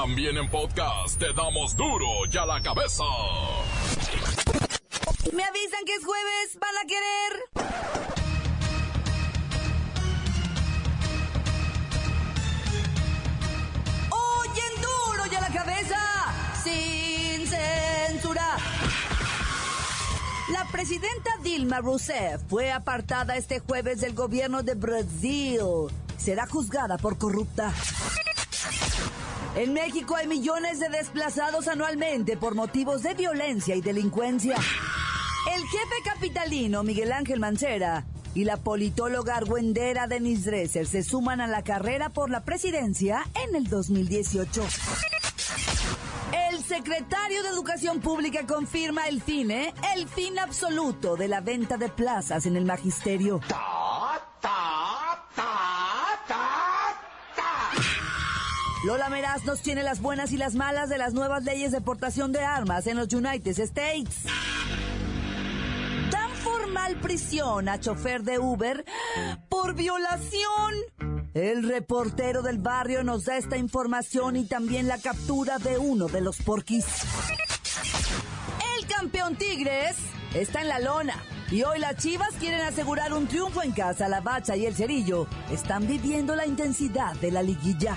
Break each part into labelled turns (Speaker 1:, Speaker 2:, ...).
Speaker 1: También en podcast te damos duro y a la cabeza.
Speaker 2: Me avisan que es jueves, van a querer. Oyen duro y a la cabeza, sin censura. La presidenta Dilma Rousseff fue apartada este jueves del gobierno de Brasil. Será juzgada por corrupta. En México hay millones de desplazados anualmente por motivos de violencia y delincuencia. El jefe capitalino Miguel Ángel Mancera y la politóloga argüendera Denise Dresser se suman a la carrera por la presidencia en el 2018. El secretario de Educación Pública confirma el fin, ¿eh? El fin absoluto de la venta de plazas en el magisterio. Lola Meraz nos tiene las buenas y las malas de las nuevas leyes de portación de armas en los United States. Dan formal prisión a chofer de Uber por violación. El reportero del barrio nos da esta información y también la captura de uno de los porquis. El campeón Tigres está en la lona. Y hoy las Chivas quieren asegurar un triunfo en casa. La Bacha y el Cerillo están viviendo la intensidad de la liguilla.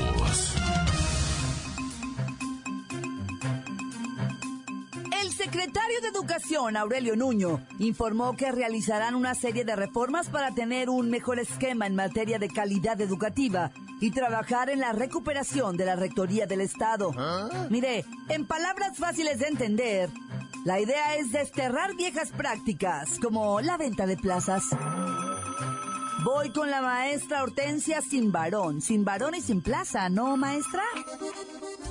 Speaker 2: Secretario de Educación, Aurelio Nuño, informó que realizarán una serie de reformas para tener un mejor esquema en materia de calidad educativa y trabajar en la recuperación de la Rectoría del Estado. Mire, en palabras fáciles de entender, la idea es desterrar viejas prácticas como la venta de plazas. Voy con la maestra Hortensia sin varón, sin varón y sin plaza, ¿no, maestra?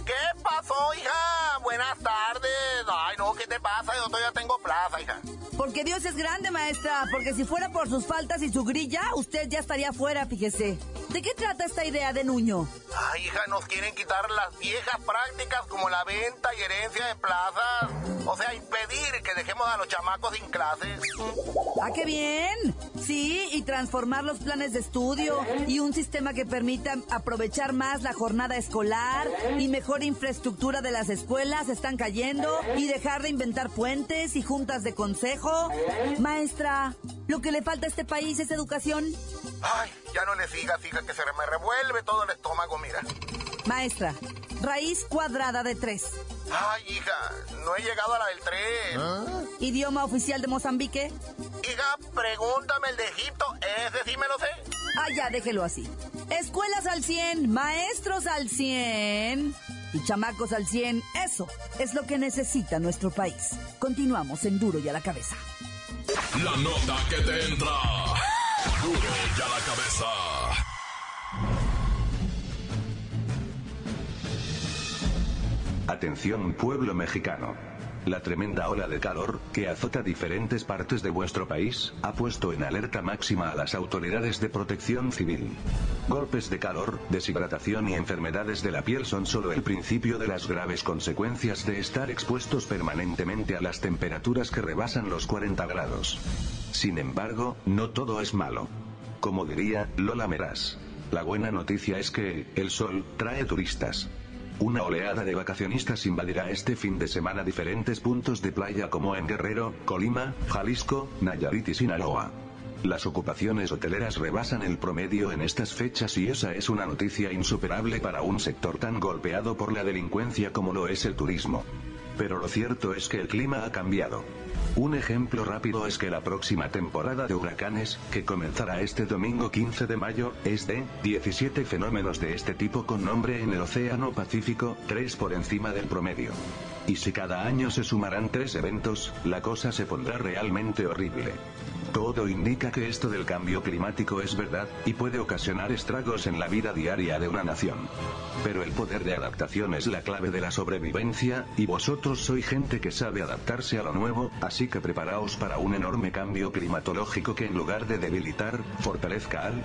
Speaker 3: ¿Qué pasó, hija? Buenas tardes. Ay, no, ¿qué te pasa? Yo todavía tengo plaza, hija.
Speaker 2: Porque Dios es grande, maestra, porque si fuera por sus faltas y su grilla, usted ya estaría fuera, fíjese. ¿De qué trata esta idea de Nuño?
Speaker 3: Ay, hija, nos quieren quitar las viejas prácticas como la venta y herencia de plazas. O sea, impedir que dejemos a los chamacos sin clases.
Speaker 2: ¡Ah, qué bien! Sí, y transformar los planes de estudio y un sistema que permita aprovechar más la jornada escolar y mejor infraestructura de las escuelas están cayendo y dejar de inventar puentes y juntas de consejo. Maestra, lo que le falta a este país es educación.
Speaker 3: Ay, ya no le sigas, hija, que se me revuelve todo el estómago, mira.
Speaker 2: Maestra, raíz cuadrada de tres.
Speaker 3: Ay, hija, no he llegado a la del tren.
Speaker 2: Idioma oficial de Mozambique.
Speaker 3: Hija, pregúntame el de Egipto, ese sí me lo sé.
Speaker 2: Ah, ya, déjelo así. Escuelas al 100, maestros al 100 y chamacos al 100. Eso es lo que necesita nuestro país. Continuamos en Duro y a la cabeza.
Speaker 1: La nota que te entra. Duro y a la cabeza.
Speaker 4: Atención pueblo mexicano. La tremenda ola de calor, que azota diferentes partes de vuestro país, ha puesto en alerta máxima a las autoridades de protección civil. Golpes de calor, deshidratación y enfermedades de la piel son solo el principio de las graves consecuencias de estar expuestos permanentemente a las temperaturas que rebasan los 40 grados. Sin embargo, no todo es malo. Como diría Lola Meraz. La buena noticia es que, el sol, trae turistas. Una oleada de vacacionistas invadirá este fin de semana diferentes puntos de playa como en Guerrero, Colima, Jalisco, Nayarit y Sinaloa. Las ocupaciones hoteleras rebasan el promedio en estas fechas y esa es una noticia insuperable para un sector tan golpeado por la delincuencia como lo es el turismo. Pero lo cierto es que el clima ha cambiado. Un ejemplo rápido es que la próxima temporada de huracanes, que comenzará este domingo 15 de mayo, es de 17 fenómenos de este tipo con nombre en el Océano Pacífico, 3 por encima del promedio. Y si cada año se sumarán tres eventos, la cosa se pondrá realmente horrible. Todo indica que esto del cambio climático es verdad, y puede ocasionar estragos en la vida diaria de una nación. Pero el poder de adaptación es la clave de la sobrevivencia, y vosotros sois gente que sabe adaptarse a lo nuevo, así que preparaos para un enorme cambio climatológico que en lugar de debilitar, fortalezca al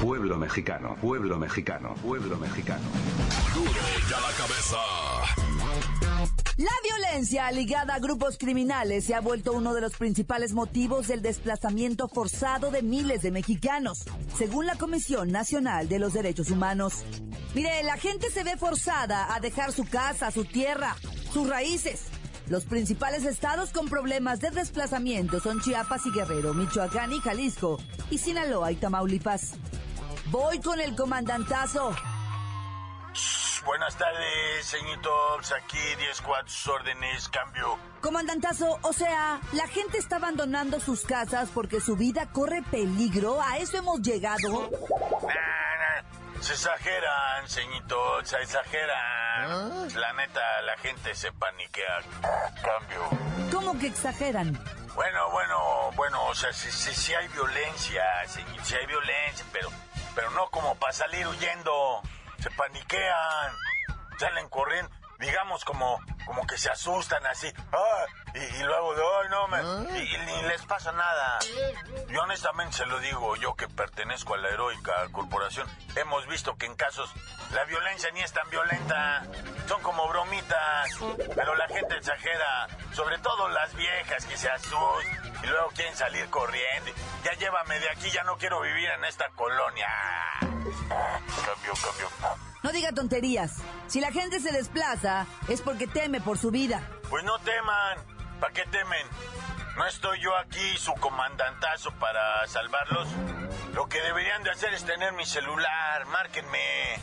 Speaker 4: pueblo mexicano, pueblo mexicano, pueblo mexicano.
Speaker 1: Duro ya la cabeza.
Speaker 2: La violencia ligada a grupos criminales se ha vuelto uno de los principales motivos del desplazamiento forzado de miles de mexicanos, según la Comisión Nacional de los Derechos Humanos. Mire, la gente se ve forzada a dejar su casa, su tierra, sus raíces. Los principales estados con problemas de desplazamiento son Chiapas y Guerrero, Michoacán y Jalisco, y Sinaloa y Tamaulipas. Voy con el comandantazo.
Speaker 5: Buenas tardes, señoritos. Aquí 10 sus órdenes, cambio.
Speaker 2: Comandantazo, o sea, la gente está abandonando sus casas porque su vida corre peligro. ¿A eso hemos llegado?
Speaker 5: Se exageran, señoritos, se exageran. La neta, la gente se paniquea. Cambio.
Speaker 2: ¿Cómo que exageran?
Speaker 5: Bueno, bueno, bueno, o sea, sí, sí, sí hay violencia, sí hay violencia, pero, pero no como para salir huyendo. Se paniquean, salen corriendo, digamos como, como que se asustan así, ¡ah! y, y luego de, ¡ay, no, me! Y, y ni les pasa nada. Yo honestamente se lo digo, yo que pertenezco a la heroica corporación, hemos visto que en casos la violencia ni es tan violenta, son como bromitas, pero la gente exagera, sobre todo las viejas que se asustan y luego quieren salir corriendo. Ya llévame de aquí, ya no quiero vivir en esta colonia. Cambio, cambio.
Speaker 2: No diga tonterías. Si la gente se desplaza, es porque teme por su vida.
Speaker 5: Pues no teman, ¿para qué temen? ¿No estoy yo aquí, su comandantazo, para salvarlos? Lo que deberían de hacer es tener mi celular, márquenme.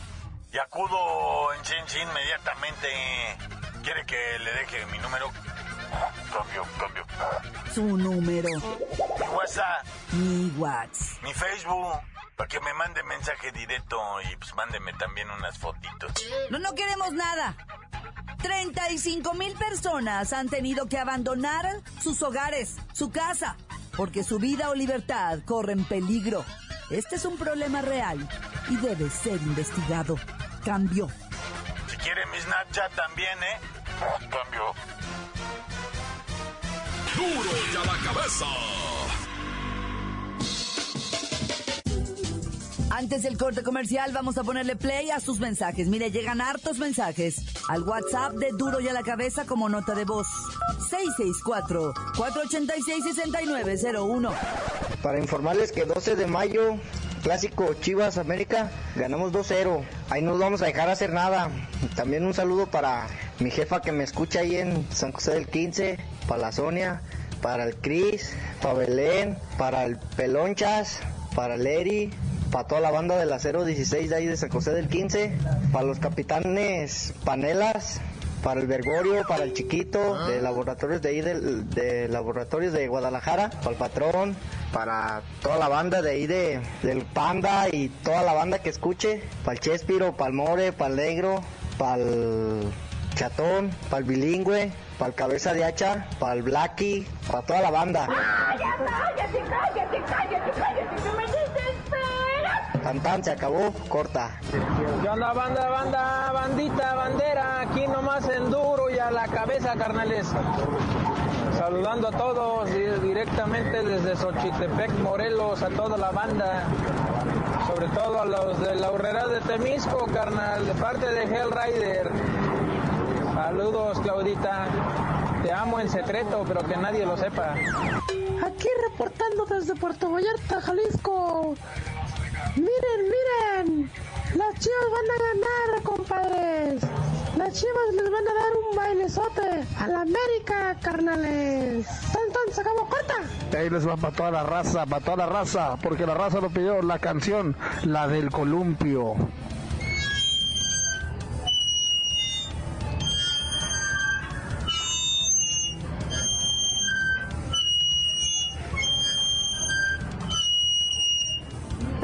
Speaker 5: Y acudo en Chinchi inmediatamente. ¿Quiere que le deje mi número? Cambio, cambio.
Speaker 2: Su número,
Speaker 5: Mi WhatsApp,
Speaker 2: mi WhatsApp.
Speaker 5: mi Facebook, para que me mande mensaje directo y pues mándeme también unas fotitos.
Speaker 2: No, no queremos nada. 35 mil personas han tenido que abandonar sus hogares, su casa, porque su vida o libertad corren peligro. Este es un problema real y debe ser investigado. Cambio.
Speaker 5: Si quiere mi Snapchat también, ¿eh? Cambio.
Speaker 1: Duro ya la cabeza.
Speaker 2: Antes del corte comercial vamos a ponerle play a sus mensajes. Mire, llegan hartos mensajes al WhatsApp de Duro y a la cabeza como nota de voz. 664-486-6901.
Speaker 6: Para informarles que 12 de mayo, clásico Chivas América, ganamos 2-0. Ahí no nos vamos a dejar hacer nada. También un saludo para mi jefa que me escucha ahí en San José del 15, para la Sonia, para el Cris, para Belén, para el Pelonchas, para el Eri, para toda la banda del Acero 16 de ahí de San José del 15, para los capitanes Panelas, para el Bergorio, para el Chiquito, de laboratorios de ahí de, laboratorios de Guadalajara, para el Patrón, para toda la banda de ahí de, del Panda y toda la banda que escuche, para el Chespiro, para el More, para el Negro, para el Chatón, para el Bilingüe, para el Cabeza de Hacha, para el Blacky, para toda la banda.
Speaker 7: cállate, cállate, cállate, cállate, que me desesperas.
Speaker 6: Tan tan, se acabó, corta.
Speaker 8: ¿Qué onda, banda, banda, bandita, bandera? Aquí nomás en duro y a la cabeza, carnales. Saludando a todos di- directamente desde Xochitepec, Morelos, a toda la banda. Sobre todo a los de la Urrera de Temisco, carnal, de parte de Hell Rider. Saludos, Claudita. Te amo en secreto, pero que nadie lo sepa.
Speaker 7: Aquí reportando desde Puerto Vallarta, Jalisco. Miren, miren. Las chivas van a ganar, compadres. Las chivas les van a dar un bailezote a la América, carnales. Tan, tan, acabó corta.
Speaker 9: Ahí les va para toda la raza, para toda la raza, porque la raza lo pidió la canción, la del columpio.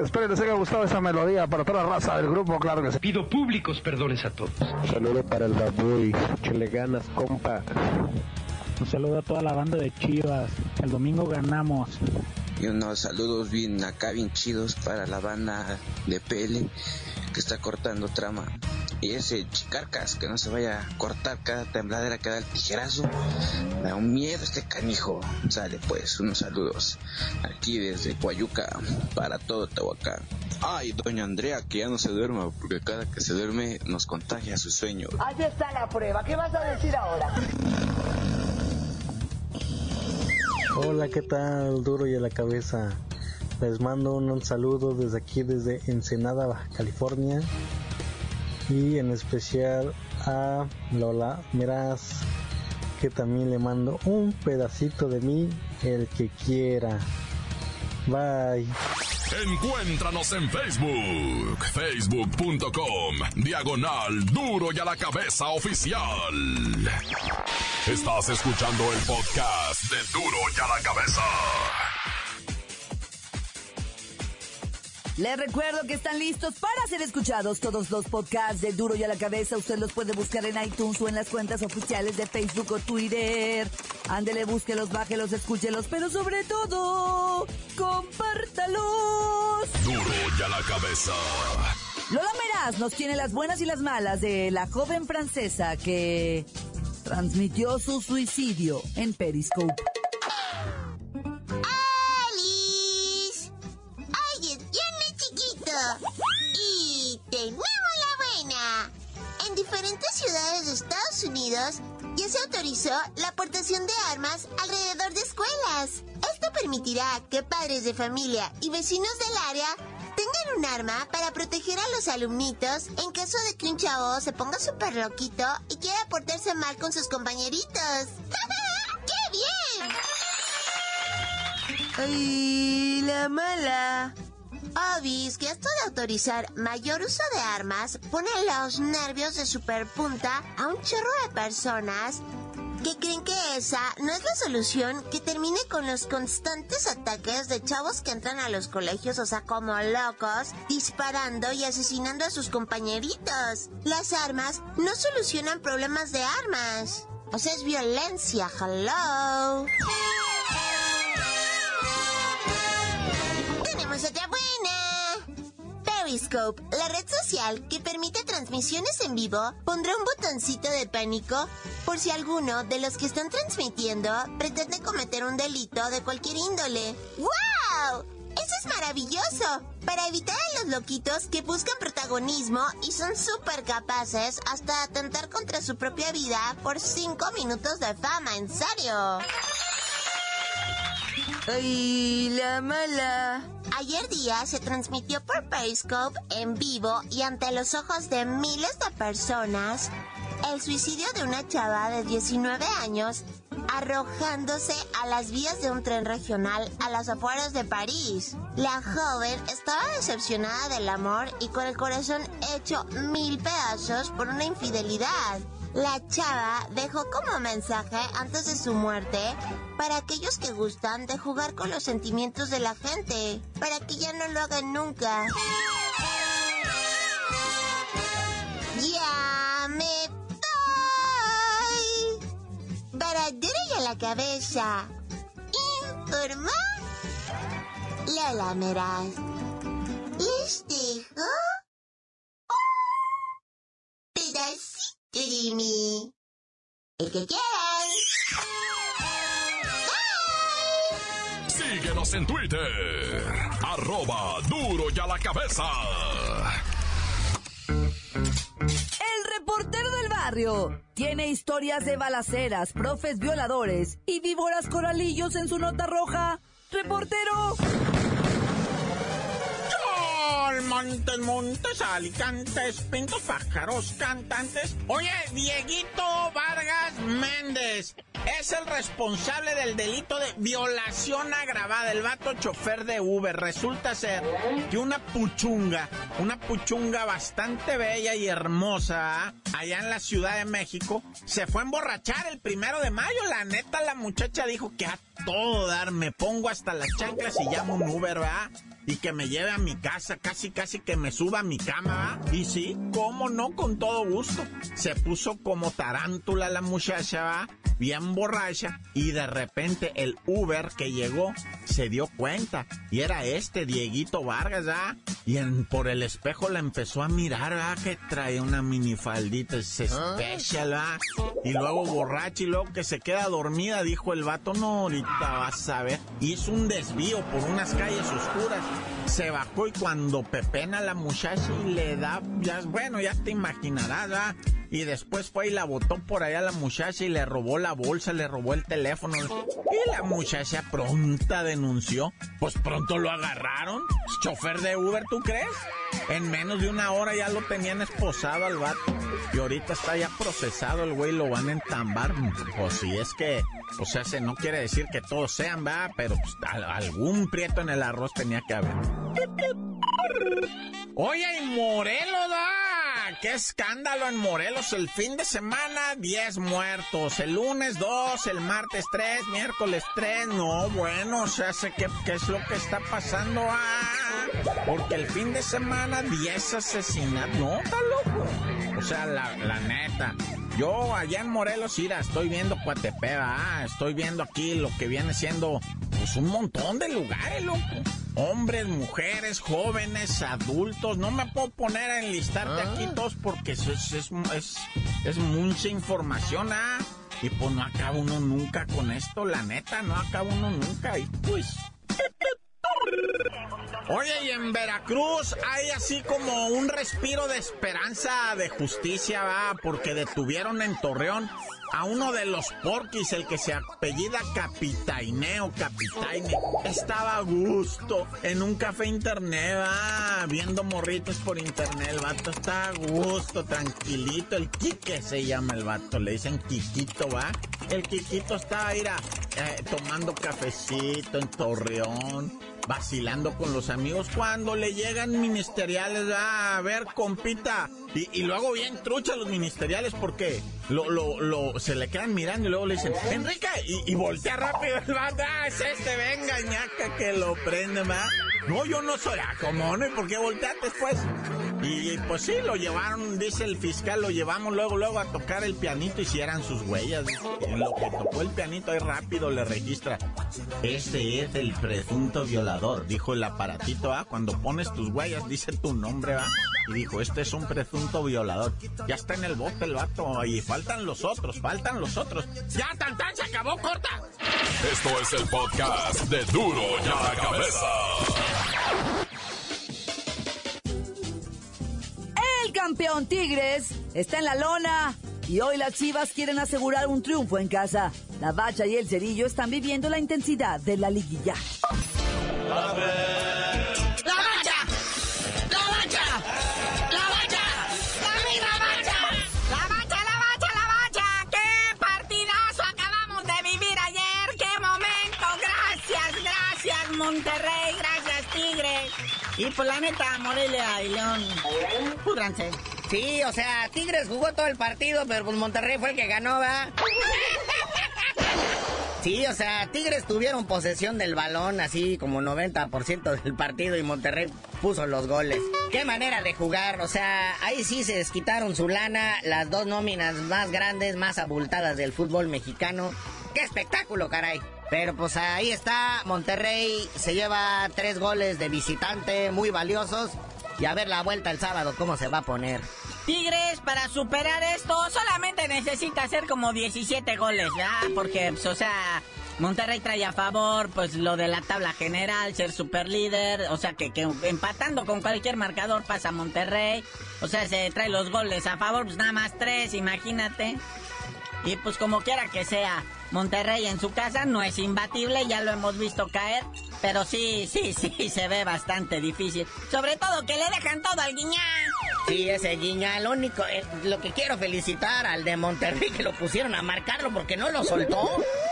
Speaker 9: Espero les haya gustado esa melodía para toda la raza del grupo, claro que sí.
Speaker 10: Pido públicos perdones a todos.
Speaker 11: Saludo para el babuy, le ganas, compa.
Speaker 12: Un saludo a toda la banda de Chivas. El domingo ganamos.
Speaker 13: Y unos saludos bien acá, bien chidos para la banda de PL que está cortando trama. Y ese chicarcas que no se vaya a cortar cada tembladera que da el tijerazo. Me da un miedo este canijo. Sale pues, unos saludos. Aquí desde Guayuca para todo Tehuacán. Ay, doña Andrea, que ya no se duerma, porque cada que se duerme nos contagia su sueño.
Speaker 14: Ahí está la prueba. ¿Qué vas a decir ahora?
Speaker 15: Hola, ¿qué tal? Duro y a la cabeza. Les mando un, saludo desde aquí, desde Ensenada, Baja California. Y en especial a Lola Meraz, que también le mando un pedacito de mí, el que quiera. Bye.
Speaker 1: Encuéntranos en Facebook, facebook.com, diagonal duro y a la cabeza oficial. Estás escuchando el podcast de duro y a la cabeza.
Speaker 2: Les recuerdo que están listos para ser escuchados todos los podcasts de Duro y a la Cabeza. Usted los puede buscar en iTunes o en las cuentas oficiales de Facebook o Twitter. Ándele, búsquelos, bájelos, escúchelos, pero sobre todo, compártalos.
Speaker 1: Duro y a la Cabeza.
Speaker 2: Lola Meraz nos tiene las buenas y las malas de la joven francesa que transmitió su suicidio en Periscope.
Speaker 16: Permitirá que padres de familia y vecinos del área tengan un arma para proteger a los alumnitos en caso de que un chavo se ponga súper loquito y quiera portarse mal con sus compañeritos. ¡Qué
Speaker 2: bien! ¡Ay, la mala!
Speaker 16: Obis que esto de autorizar mayor uso de armas pone los nervios de superpunta a un chorro de personas que creen que esa no es la solución que termine con los constantes ataques de chavos que entran a los colegios, o sea, como locos, disparando y asesinando a sus compañeritos. Las armas no solucionan problemas de armas. O sea, es violencia, hello. La red social que permite transmisiones en vivo, pondrá un botoncito de pánico por si alguno de los que están transmitiendo pretende cometer un delito de cualquier índole. ¡Wow! Eso es maravilloso. Para evitar a los loquitos que buscan protagonismo y son súper capaces hasta atentar contra su propia vida por 5 minutos de fama, en serio.
Speaker 2: ¡Ay, la mala!
Speaker 16: Ayer día se transmitió por Periscope en vivo y ante los ojos de miles de personas el suicidio de una chava de 19 años arrojándose a las vías de un tren regional a las afueras de París. La joven estaba decepcionada del amor y con el corazón hecho mil pedazos por una infidelidad. La chava dejó como mensaje antes de su muerte para aquellos que gustan de jugar con los sentimientos de la gente, para que ya no lo hagan nunca. Ya me voy. Y a la cabeza. Informa Lola Meraz. Jimmy. El que quieran.
Speaker 1: Síguenos en Twitter. Arroba duro y a la cabeza.
Speaker 2: El reportero del barrio tiene historias de balaceras, profes violadores y víboras coralillos en su nota roja. ¡Reportero!
Speaker 17: Montes, Montes, Alicantes, Pintos, Pájaros, Cantantes. Oye, Dieguito Vargas Méndez, es el responsable del delito de violación agravada. El vato chofer de Uber. Resulta ser que una puchunga, una puchunga bastante bella y hermosa, ¿ah? allá en la Ciudad de México, se fue a emborrachar el primero de mayo. La neta, la muchacha dijo que a todo dar, me pongo hasta las chanclas y llamo un Uber, ¿verdad? y que me lleve a mi casa, casi casi que me suba a mi cama. ¿va? Y sí, cómo no, con todo gusto. Se puso como tarántula la muchacha, ¿va? bien borracha, y de repente el Uber que llegó se dio cuenta, y era este Dieguito Vargas, ¿ah? Y en, por el espejo la empezó a mirar, ¿ah? Que trae una minifaldita especial, ¿ah? Y luego borracha y luego que se queda dormida, dijo el vato, no, ahorita vas a ver. Hizo un desvío por unas calles oscuras se bajó y cuando pepena la muchacha y le da, ya, bueno, ya te imaginarás, ¿verdad? Y después fue y la botó por allá la muchacha y le robó la bolsa, le robó el teléfono. Y la muchacha pronta denunció. Pues pronto lo agarraron. Chofer de Uber, ¿tú crees? En menos de una hora ya lo tenían esposado al vato. Y ahorita está ya procesado el güey, lo van a entambar. Pues si es que, o sea, se no quiere decir que todos sean, va, pero pues, algún prieto en el arroz tenía que haber. Oye, y Morelos. ¡Qué escándalo en Morelos! El fin de semana, 10 muertos. El lunes, 2. El martes, 3. Miércoles, 3. No, bueno, o sea, sé qué, qué es lo que está pasando. Ah, porque el fin de semana, 10 asesinatos. No, está loco. O sea, la, la neta. Yo allá en Morelos, ira, estoy viendo Coatepea, ah, estoy viendo aquí lo que viene siendo pues un montón de lugares, loco. Hombres, mujeres, jóvenes, adultos. No me puedo poner a enlistarte ah. aquí todos porque es, es, es, es, mucha información, ¿ah? Y pues no acaba uno nunca con esto, la neta, no acaba uno nunca. Y pues... Oye, y en Veracruz hay así como un respiro de esperanza de justicia, va, porque detuvieron en Torreón a uno de los porquis, el que se apellida Capitaineo, Capitaine, estaba a gusto en un café internet, va, viendo morritos por internet, el vato está a gusto, tranquilito, el Quique se llama el vato, le dicen Quiquito, va, el Quiquito está, mira, eh, tomando cafecito en Torreón, vacilando con los amigos. Cuando le llegan ministeriales, a ver, compita. Y, y luego bien trucha los ministeriales porque lo, lo, lo, se le quedan mirando y luego le dicen, Enrique, y, y voltea rápido el vato, ah, es este, venga, ñaca, que lo prende, más. No, yo no soy, ah, como no, ¿y por qué volteaste después? Y pues sí, lo llevaron, dice el fiscal, lo llevamos luego, luego a tocar el pianito y si eran sus huellas. En lo que tocó el pianito ahí rápido le registra. Este es el presunto violador, dijo el aparatito, ¿ah? Cuando pones tus huellas dice tu nombre, ¿ah? Y dijo, este es un presunto violador. Ya está en el bote el vato y faltan los otros, faltan los otros. Ya, tan, tan, se acabó, corta.
Speaker 1: Esto es el podcast de Duro ya la cabeza.
Speaker 2: campeón Tigres está en la lona y hoy las Chivas quieren asegurar un triunfo en casa. La Bacha y el Cerillo están viviendo la intensidad de la liguilla.
Speaker 17: ¡La
Speaker 18: pues la neta, Morelia y León, pudranse. Sí, o sea, Tigres jugó todo el partido, pero pues Monterrey fue el que ganó, ¿va? Sí, o sea, Tigres tuvieron posesión del balón, así como 90% del partido y Monterrey puso los goles. Qué manera de jugar, o sea, ahí sí se desquitaron su lana, las dos nóminas más grandes, más abultadas del fútbol mexicano. ¡Qué espectáculo, caray! Pero pues ahí está, Monterrey se lleva tres goles de visitante muy valiosos. Y a ver la vuelta el sábado, cómo se va a poner.
Speaker 19: Tigres, para superar esto, solamente necesita hacer como 17 goles, ¿ya? Porque, pues, o sea, Monterrey trae a favor, pues, lo de la tabla general, ser super líder. O sea, que, que empatando con cualquier marcador pasa Monterrey. O sea, se trae los goles a favor, pues nada más tres, imagínate. Y pues como quiera que sea, Monterrey en su casa no es imbatible, ya lo hemos visto caer, pero sí, sí, sí, se ve bastante difícil. Sobre todo que le dejan todo al guiñán.
Speaker 18: Sí, ese guiña, lo único, eh, lo que quiero felicitar al de Monterrey que lo pusieron a marcarlo porque no lo soltó.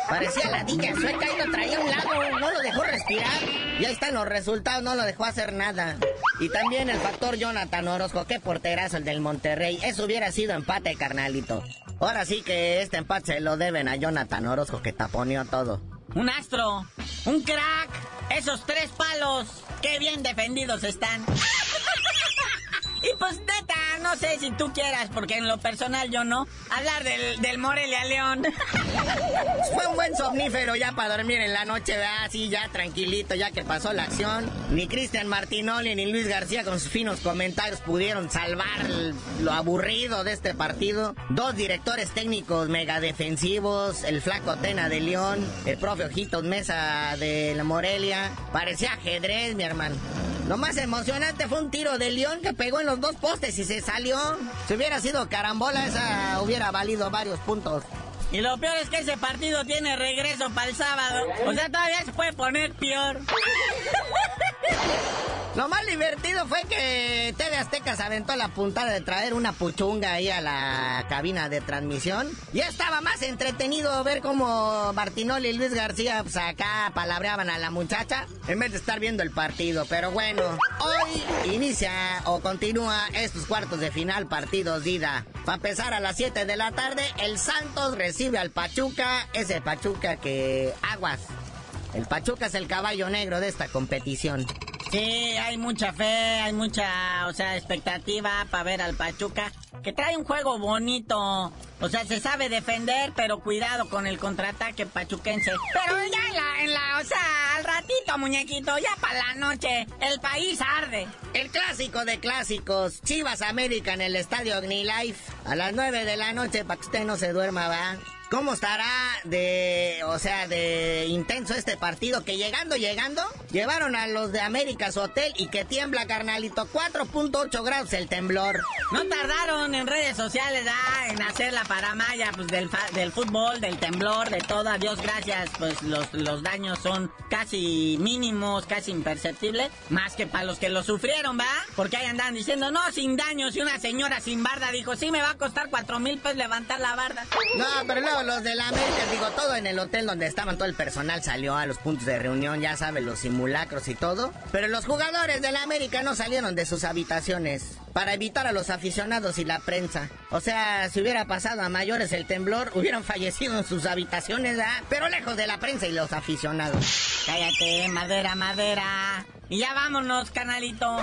Speaker 18: Parecía la dicha sueca y lo traía a un lado, no lo dejó respirar. Y ahí están los resultados, no lo dejó hacer nada. Y también el factor Jonathan Orozco, qué porterazo el del Monterrey. Eso hubiera sido empate, carnalito. Ahora sí que este empate se lo deben a Jonathan Orozco que taponeó todo.
Speaker 19: Un astro, un crack, esos tres palos, qué bien defendidos están. Y pues neta, no sé si tú quieras, porque en lo personal yo no, hablar del, del Morelia León.
Speaker 18: Fue un buen somnífero ya para dormir en la noche, ¿verdad? Así ya tranquilito, ya que pasó la acción. Ni Cristian Martinoli ni Luis García con sus finos comentarios pudieron salvar lo aburrido de este partido. Dos directores técnicos mega defensivos, el flaco Tena de León, el profe Ojitos Mesa de la Morelia. Parecía ajedrez, mi hermano. Lo más emocionante fue un tiro de León que pegó en los dos postes y se salió. Si hubiera sido carambola, esa hubiera valido varios puntos.
Speaker 19: Y lo peor es que ese partido tiene regreso para el sábado. O sea, todavía se puede poner peor.
Speaker 18: Lo más divertido fue que TV Azteca se aventó la puntada de traer una puchunga ahí a la cabina de transmisión. Y estaba más entretenido ver cómo Martinoli y Luis García pues, acá palabreaban a la muchacha en vez de estar viendo el partido. Pero bueno, hoy inicia o continúa estos cuartos de final partidos de ida. Para empezar a las 7 de la tarde, el Santos recibe al Pachuca. Ese Pachuca que aguas. El Pachuca es el caballo negro de esta competición.
Speaker 19: Sí, hay mucha fe, hay mucha, o sea, expectativa para ver al Pachuca, que trae un juego bonito. O sea, se sabe defender, pero cuidado con el contraataque pachuquense. Pero ya en la, en la, o sea, al ratito, muñequito, ya para la noche, el país arde.
Speaker 18: El clásico de clásicos, Chivas América en el estadio OmniLife, a las 9 de la noche, para que usted no se duerma, va. ¿Cómo estará de, o sea, de intenso este partido? Que llegando, llegando, llevaron a los de América su hotel y que tiembla, carnalito. 4.8 grados el temblor.
Speaker 19: No tardaron en redes sociales ah, en hacer la paramaya pues, del, del fútbol, del temblor, de todo. Dios gracias, pues los, los daños son casi mínimos, casi imperceptibles. Más que para los que lo sufrieron, ¿va? Porque ahí andan diciendo, no, sin daños. Y una señora sin barda dijo, sí, me va a costar cuatro mil pesos levantar la barda.
Speaker 18: No, pero los de la América, digo, todo en el hotel donde estaban, todo el personal salió a los puntos de reunión, ya saben, los simulacros y todo. Pero los jugadores de la América no salieron de sus habitaciones para evitar a los aficionados y la prensa. O sea, si hubiera pasado a mayores el temblor, hubieran fallecido en sus habitaciones, pero lejos de la prensa y los aficionados.
Speaker 19: Cállate, madera, madera. Y ya vámonos, canalito.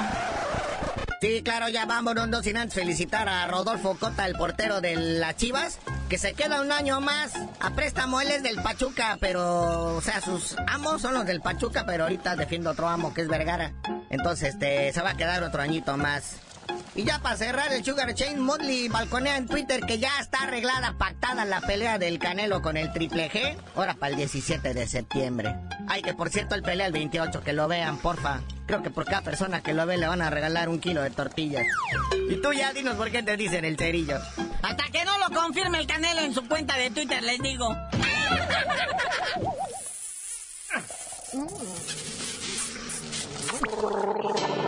Speaker 18: Sí, claro, ya vámonos, no sin antes felicitar a Rodolfo Cota, el portero de las Chivas, que se queda un año más a préstamo. Él es del Pachuca, pero, o sea, sus amos son los del Pachuca, pero ahorita defiende otro amo que es Vergara. Entonces, este, se va a quedar otro añito más. Y ya para cerrar el Sugar Chain, Motley balconea en Twitter que ya está arreglada, pactada la pelea del Canelo con el Triple G. Ahora para el 17 de septiembre. Ay, que por cierto, el pelea el 28, que lo vean, porfa. Creo que por cada persona que lo ve le van a regalar un kilo de tortillas. Y tú ya dinos por qué te dicen el cerillo.
Speaker 19: Hasta que no lo confirme el Canelo en su cuenta de Twitter, les digo.